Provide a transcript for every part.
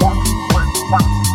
Walking with Watson.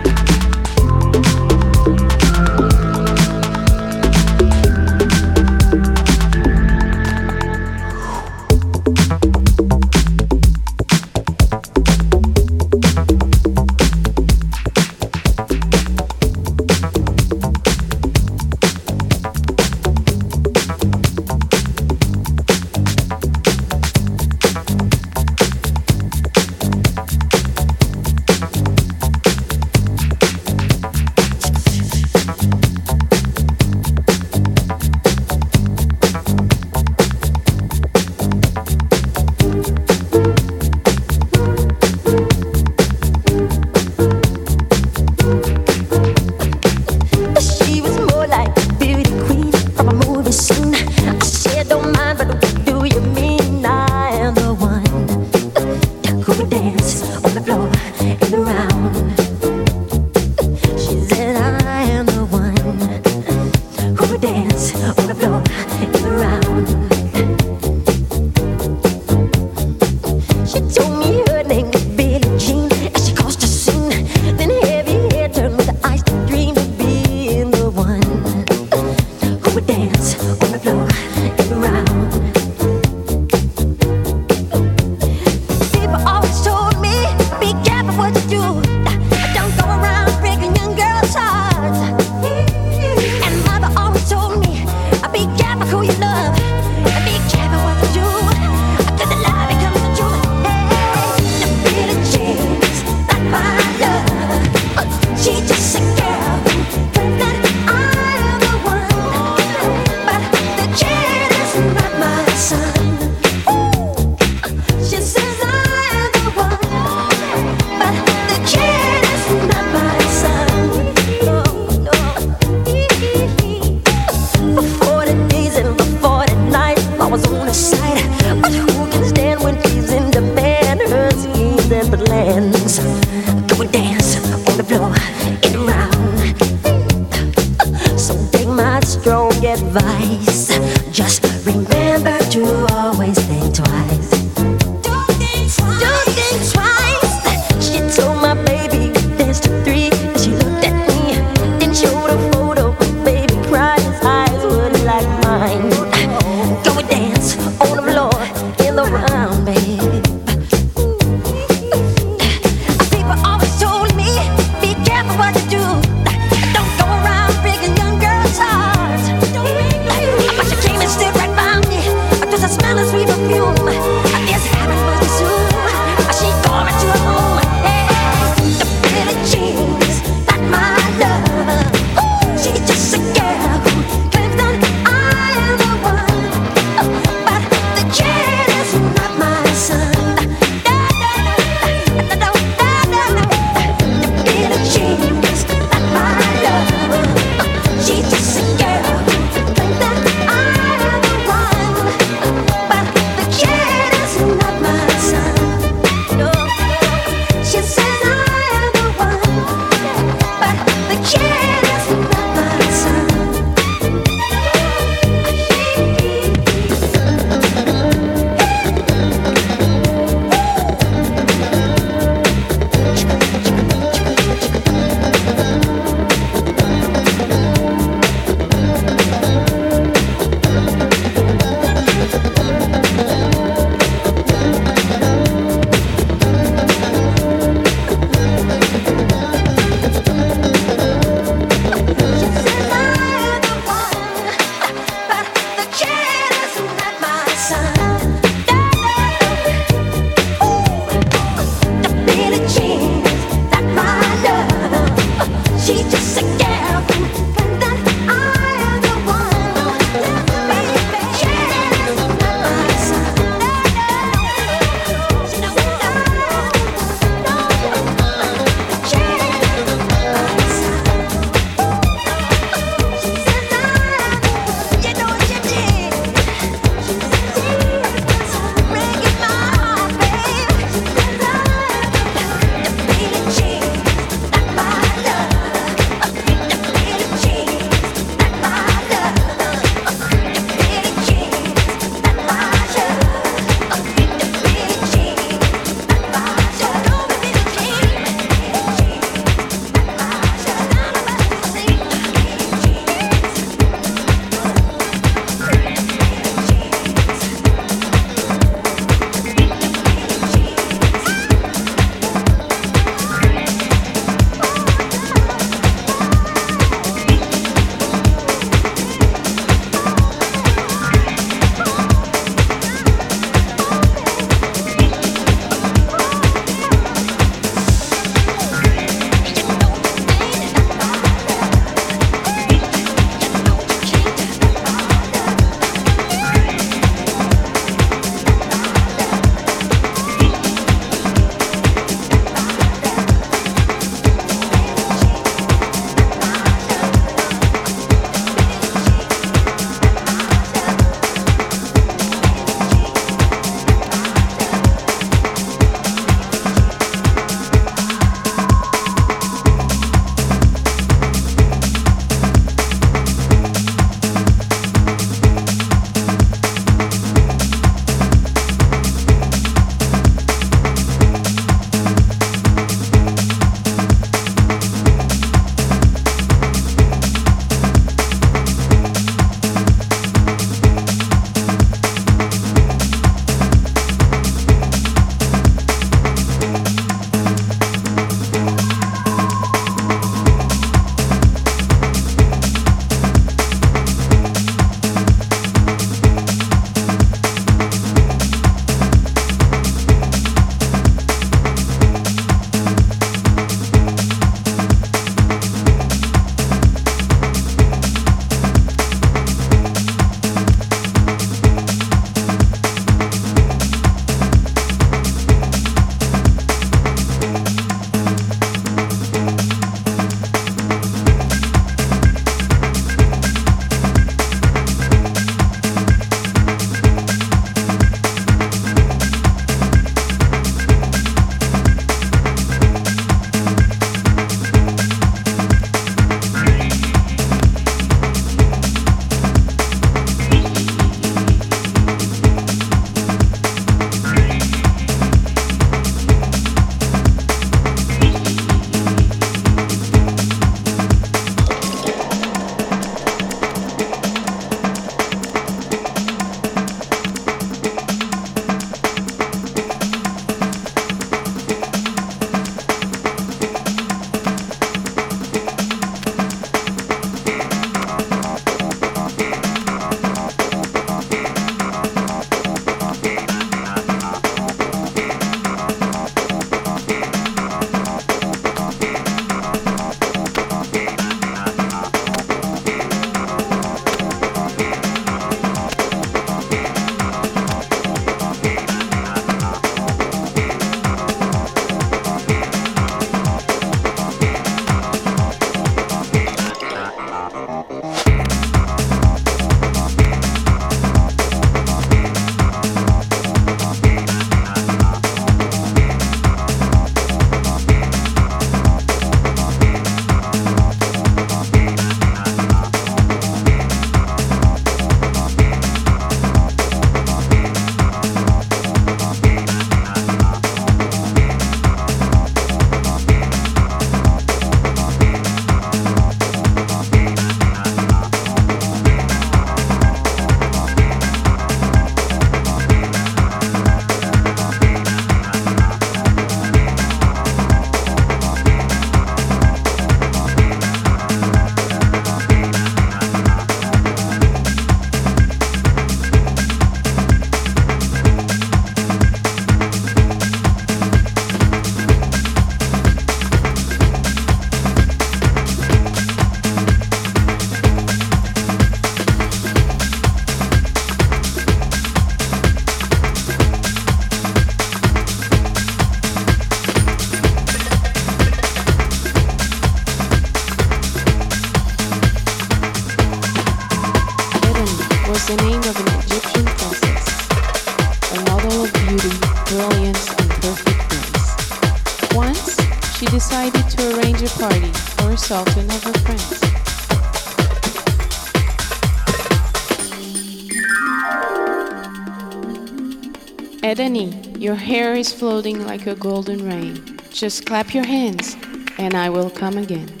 Your hair is floating like a golden rain. Just clap your hands, and I will come again.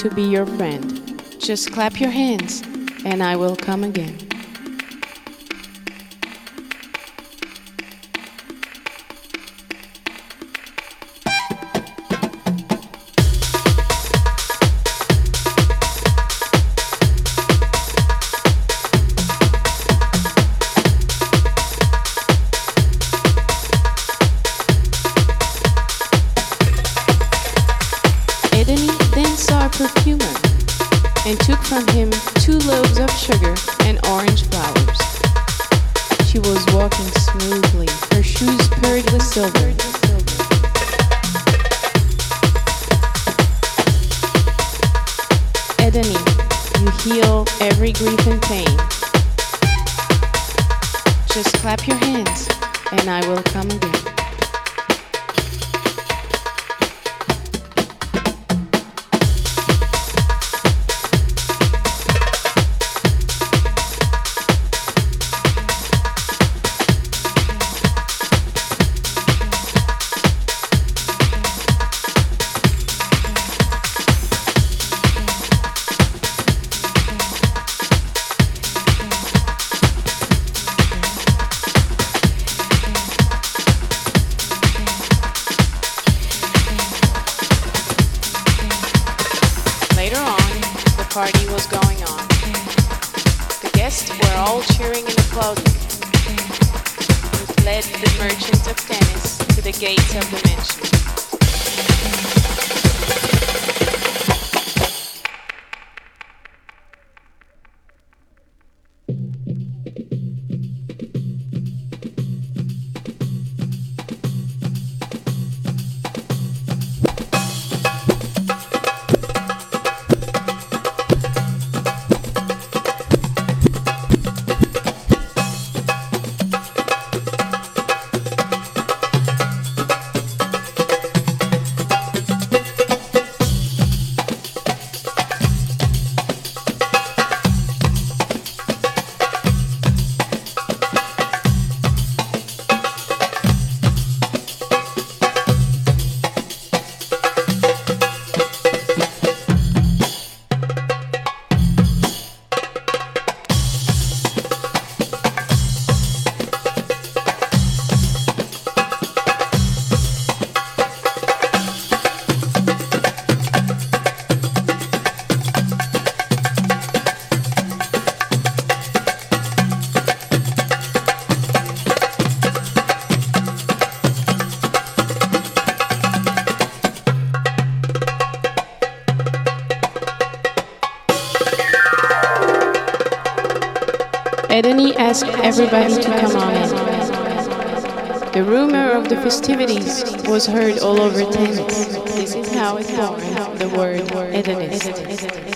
to be your friend. Just clap your hands, and I will come again. everybody to come on in. The rumor of the festivities was heard all over Tennis. This is how the word Hedonist.